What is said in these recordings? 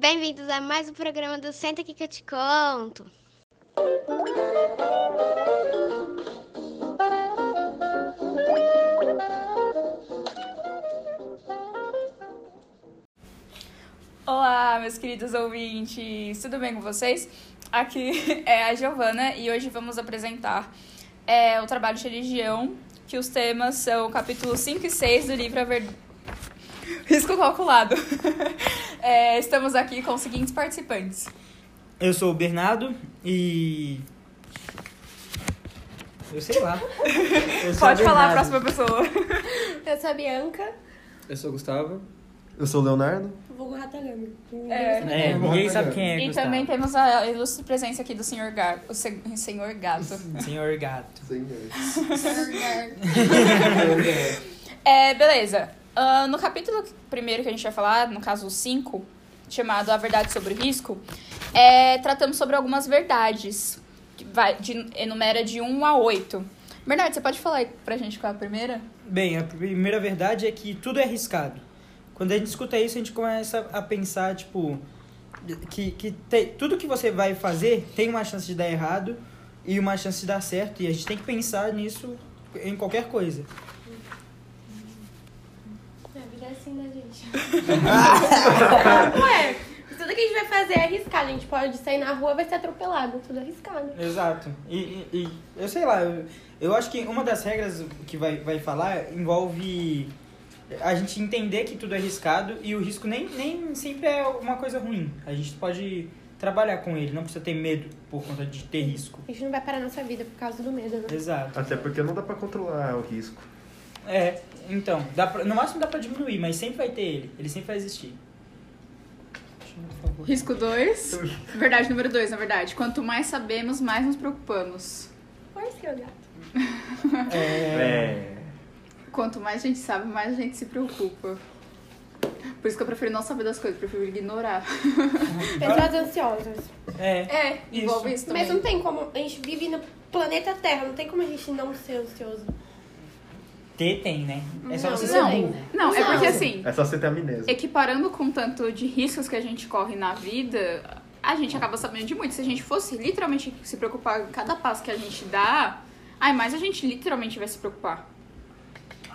Bem-vindos a mais um programa do Senta aqui que eu te conto. Olá, meus queridos ouvintes, tudo bem com vocês? Aqui é a Giovana e hoje vamos apresentar é, o trabalho de religião, que os temas são capítulos 5 e 6 do livro A Verdade. Risco calculado. É, estamos aqui com os seguintes participantes. Eu sou o Bernardo e. Eu sei lá. Eu sou Pode falar a próxima pessoa. Eu sou a Bianca, Eu sou o Gustavo. Eu sou o Leonardo. vulgo Ratagami. É. É, ninguém sabe quem é. E Gustavo. também temos a ilustre presença aqui do senhor Gato. O se- senhor Gato. Senhor Gato. É, beleza. Ah, no capítulo primeiro que a gente vai falar, no caso 5, chamado A Verdade sobre o Risco, é, tratamos sobre algumas verdades. Vai, de, enumera de 1 a 8. Bernardo, você pode falar pra gente qual é a primeira? Bem, a primeira verdade é que tudo é arriscado. Quando a gente escuta isso, a gente começa a pensar, tipo, que, que tem- tudo que você vai fazer tem uma chance de dar errado e uma chance de dar certo. E a gente tem que pensar nisso em qualquer coisa. Assim, né, gente? Ué, tudo que a gente vai fazer é arriscado. A gente pode sair na rua vai ser atropelado. Tudo arriscado. Exato. E, e- e eu sei lá, eu, eu acho que uma das regras que vai, vai falar envolve a gente entender que tudo é arriscado e o risco nem, nem sempre é uma coisa ruim. A gente pode trabalhar com ele, não precisa ter medo por conta de ter risco. A gente não vai parar nossa vida por causa do medo, né? Exato. Até porque não dá pra controlar o risco. É, então, dá pra, no máximo dá pra diminuir, mas sempre vai ter ele. Ele sempre vai existir. Risco 2. Verdade número 2, na verdade. Quanto mais sabemos, mais nos preocupamos. Oi, seu gato. É, É. Quanto mais a gente sabe, mais a gente se preocupa. Por isso que eu prefiro não saber das coisas, prefiro ignorar. Pessoas ansiosas. é, É, envolve isso, também. Mas não tem como. A gente vive no planeta Terra, não tem como a gente não ser ansioso. Ter tem, né? É só Não, você não ser tem. burro. Não, é Não. porque assim, É só você ter amnésia. equiparando com tanto de riscos que a gente corre na vida, a gente acaba sabendo de muito. Se a gente fosse literalmente se preocupar com cada passo que a gente dá, ai, mais a gente literalmente vai se preocupar.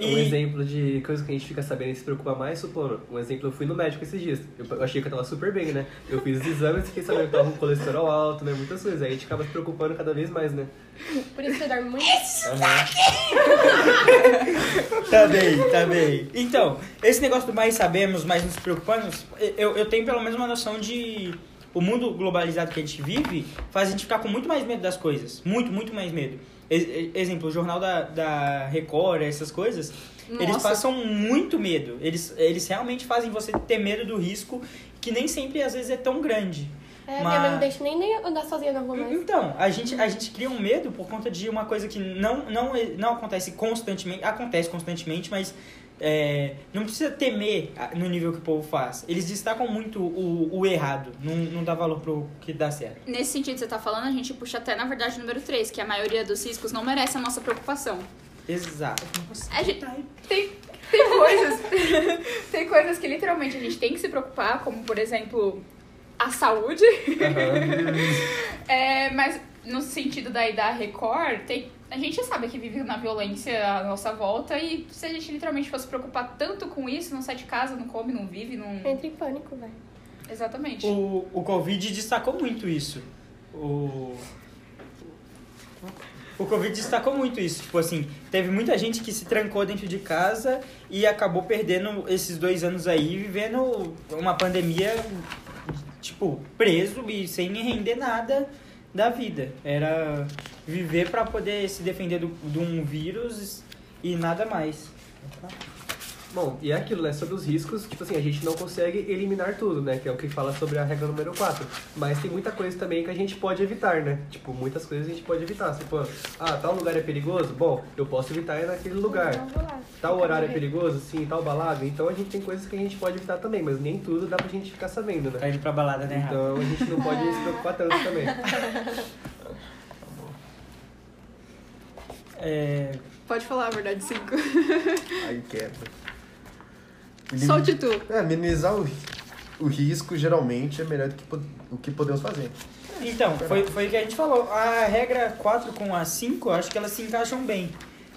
Um E- exemplo de coisa que a gente fica sabendo e se preocupa mais, supondo. Um exemplo, eu fui no médico esses dias. Eu eu achei que eu tava super bem, né? Eu fiz os exames e fiquei sabendo que tava com colesterol alto, né? Muitas coisas. Aí a gente acaba se preocupando cada vez mais, né? Por isso você dorme muito. Tá bem, tá bem. Então, esse negócio do mais sabemos, mais nos preocupamos, eu, eu tenho pelo menos uma noção de. O mundo globalizado que a gente vive faz a gente ficar com muito mais medo das coisas. Muito, muito mais medo. Ex- exemplo, o jornal da, da Record, essas coisas, eles Nossa. passam muito medo. Eles, eles realmente fazem você ter medo do risco, que nem sempre às vezes é tão grande. É, minha Mas- mãe não deixa nem, nem andar sozinha na rua mais. Então, a gente, a gente cria um medo por conta de uma coisa que não, não, não acontece constantemente, acontece constantemente, mas é, não precisa temer a- no nível que o povo faz. Eles destacam muito o, o errado, não, não dá valor pro que dá certo. Nesse sentido que você tá falando, a gente puxa até na verdade o número 3, que a maioria dos riscos não merece a nossa preocupação. Exato. A gente tem, tem coisas. tem coisas que literalmente a gente tem que se preocupar, como por exemplo a saúde. É, mas no sentido daí da Record, tem, a gente sabe que vive na violência à nossa volta e se a gente literalmente fosse preocupar tanto com isso, não sai de casa, não come, não vive, não. Entra em pânico, velho. Exatamente. O, o Covid destacou muito isso. O, o Covid destacou muito isso. Tipo assim, teve muita gente que se trancou dentro de casa e acabou perdendo esses dois anos aí, vivendo uma pandemia, tipo, preso e sem render nada da vida. Era viver para poder se defender do, de um vírus e nada mais. Bom, e é aquilo, né? Sobre os riscos, tipo assim, a gente não consegue eliminar tudo, né? Que é o que fala sobre a regra número 4. Mas tem muita coisa também que a gente pode evitar, né? Tipo, muitas coisas a gente pode evitar. Tipo, ah, tal lugar é perigoso? Bom, eu posso evitar ir naquele lugar. Tal horário é perigoso? Sim, tal balada. Então a gente tem coisas que a gente pode evitar também, mas nem tudo dá pra gente ficar sabendo, né? Tá indo pra balada, né? Então a gente não pode se preocupar tanto também. É, Pode falar a verdade, 5. Aí quebra. Solte tu. É, minimizar o risco. o risco geralmente é melhor do que o que podemos fazer. Então, foi, foi o que a gente falou. A regra 4 com a 5, eu acho que elas se encaixam bem.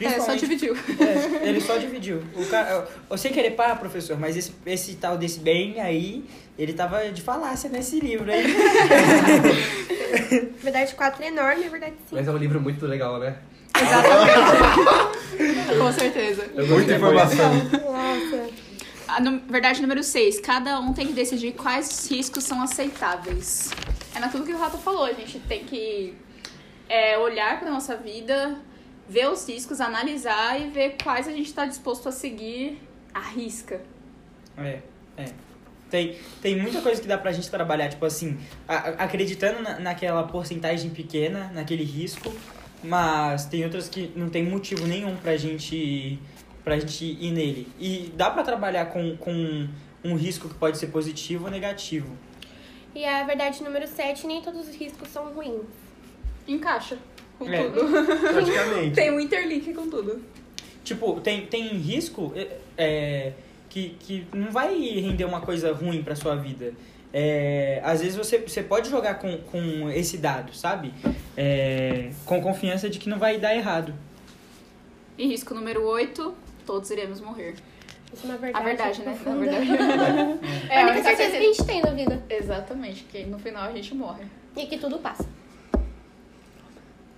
É, só dividiu. É, ele só dividiu. O cara, eu, sei querer pá, professor, mas esse, esse tal desse bem aí, ele tava de falácia nesse livro aí. Verdade 4 é enorme, verdade 5. Mas é um livro muito legal, né? Exatamente. Com certeza. Muita informação. Nossa. A nu- verdade número 6. Cada um tem que decidir quais riscos são aceitáveis. É naquilo que o Rato falou. A gente tem que é, olhar para nossa vida, ver os riscos, analisar e ver quais a gente está disposto a seguir à risca. É, é. Tem, tem muita coisa que dá pra gente trabalhar, tipo assim, a- acreditando na, naquela porcentagem pequena, naquele risco, mas tem outras que não tem motivo nenhum pra gente, pra gente ir nele. E dá pra trabalhar com, com um risco que pode ser positivo ou negativo. E a verdade número 7, nem todos os riscos são ruins. Encaixa com É. tudo. Praticamente. Tem um interlink com tudo. Tipo, tem, tem risco é, é, que, que não vai render uma coisa ruim pra sua vida. É, às vezes você, você pode jogar com, com esse dado, sabe? É, com confiança de que não vai dar errado. E risco número 8. Todos iremos morrer. Isso é uma verdade. A verdade, né? Na profunda. verdade. É a única certeza que a gente tem na vida. Exatamente, que no final a gente morre. E que tudo passa.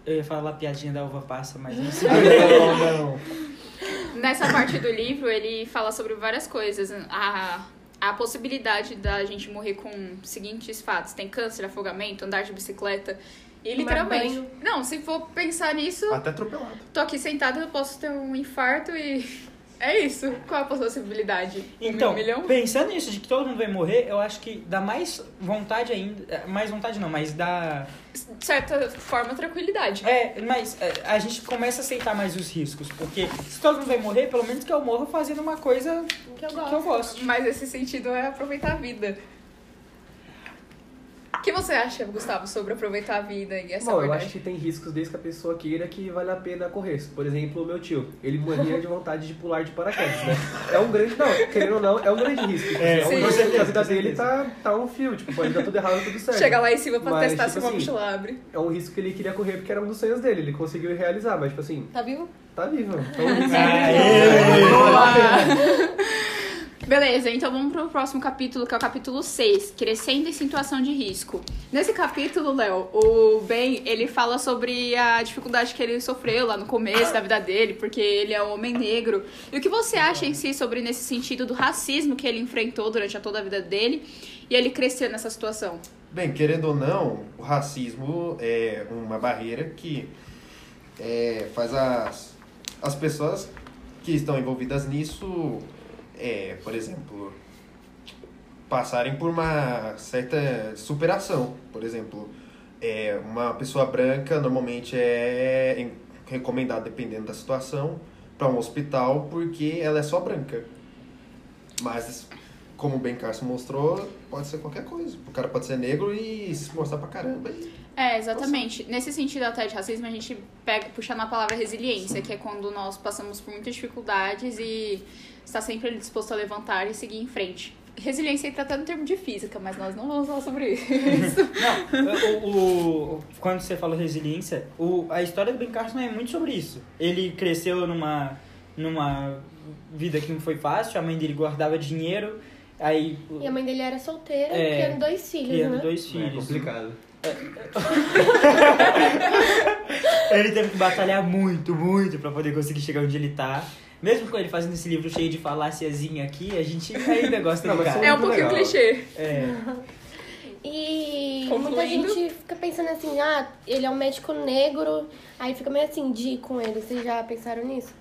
Eu ia falar a piadinha da uva passa, mas não Não, sei. não. Nessa parte do livro, ele fala sobre várias coisas. A, a possibilidade da gente morrer com os seguintes fatos: tem câncer, afogamento, andar de bicicleta. E literalmente. Não, se for pensar nisso, Até atropelado. tô aqui sentada, eu posso ter um infarto e. É isso. Qual a possibilidade? Então, Um milhão? pensando nisso, de que todo mundo vai morrer, eu acho que dá mais vontade ainda. Mais vontade não, mas dá. De certa forma, tranquilidade. É, mas é, a gente começa a aceitar mais os riscos. Porque se todo mundo vai morrer, pelo menos que eu morra fazendo uma coisa Que eu que gosto. eu gosto. Mas esse sentido é aproveitar a vida. O que você acha, Gustavo, sobre aproveitar a vida e essa Bom, eu verdade? acho que tem riscos desde que a pessoa queira que vale a pena correr. Por exemplo, o meu tio, ele morria de vontade de pular de paraquedas, né? É um grande, não, querendo ou não, é um grande risco. É, é um risco a vida dele tá, tá um fio, tipo, pode dar tudo errado, tudo certo. Chegar lá em cima pra Mas, testar tipo se uma assim, mochila abre. É um risco que ele queria correr porque era um dos sonhos dele, ele conseguiu realizar, mas tipo assim, Tá vivo? tá vivo. Então, Beleza, então vamos pro próximo capítulo, que é o capítulo 6, Crescendo em Situação de Risco. Nesse capítulo, Léo, o Ben, ele fala sobre a dificuldade que ele sofreu lá no começo da vida dele, porque ele é um homem negro. E o que você acha em si sobre nesse sentido do racismo que ele enfrentou durante a toda a vida dele e ele crescer nessa situação? Bem, querendo ou não, o racismo é uma barreira que é, faz as, as pessoas que estão envolvidas nisso, é, por exemplo, passarem por uma certa superação. Por exemplo, é, uma pessoa branca normalmente é recomendada, dependendo da situação, para um hospital porque ela é só branca. Mas, como o Ben Carson mostrou, pode ser qualquer coisa. O cara pode ser negro e se mostrar pra caramba. E... É, exatamente. Nesse sentido até de racismo, a gente pega, puxa na palavra resiliência, que é quando nós passamos por muitas dificuldades e está sempre disposto a levantar e seguir em frente. Resiliência entra até no termo de física, mas nós não vamos falar sobre isso. Não, o, o- quando você falou resiliência, o, a história do Ben Carson é muito sobre isso. Ele cresceu numa, numa vida que não foi fácil, a mãe dele guardava dinheiro, aí E a mãe dele era solteira, É, criando dois filhos, criando né? dois é filhos. complicado. Ele teve que batalhar muito, muito pra poder conseguir chegar onde ele tá. Mesmo com ele fazendo esse livro cheio de faláciazinha aqui, a gente ainda gosta Não, do cara. É um pouquinho legal. clichê. É. E muita Concluindo. gente fica pensando assim, ah, ele é um médico negro, aí fica meio assim, de ir com ele. Vocês já pensaram nisso?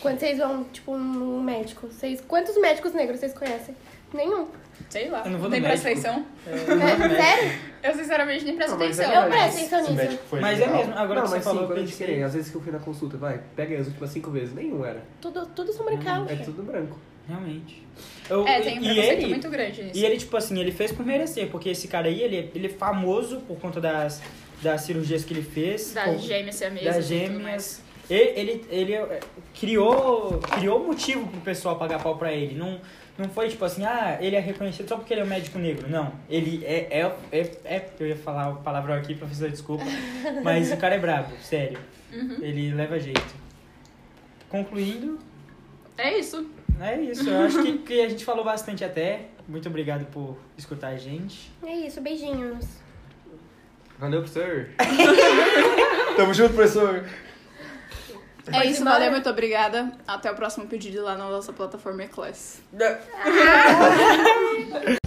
Quando vocês vão, tipo, num médico, vocês, quantos médicos negros vocês conhecem? Nenhum. Sei lá. Eu não vou nem presta atenção. É, sério? Eu sinceramente nem presto Não, mas é atenção. Eu verdade. presto atenção nisso. médico foi Mas é legal. mesmo, agora não, que você falou eu pensei. quer, às vezes que eu fui na consulta, vai, pega as últimas cinco vezes, nenhum era. Tudo, tudo são brancados. É tudo branco. Realmente. Eu- É, tem um e preconceito ele, muito grande nisso. E ele, tipo assim, ele fez por merecer, porque esse cara aí, ele, ele é famoso por conta das, das cirurgias que ele fez. Das gêmeas siamesas das e tudo gêmeas. Ele, ele, ele é, criou, criou motivo pro pessoal pagar pau pra ele. Não, não foi tipo assim, ah, ele é reconhecido só porque ele é um médico negro. Não, ele é, é, é, é eu ia falar o palavrão aqui, professor, desculpa, mas o cara é brabo, sério. Ele leva jeito. Concluindo, É isso. é isso. Eu acho que, que a gente falou bastante até. Muito obrigado por escutar a gente. É isso, beijinhos. Valeu, professor. Tamo junto, professor. É isso, valeu, muito obrigada. Até o próximo pedido lá na nossa plataforma E-Class.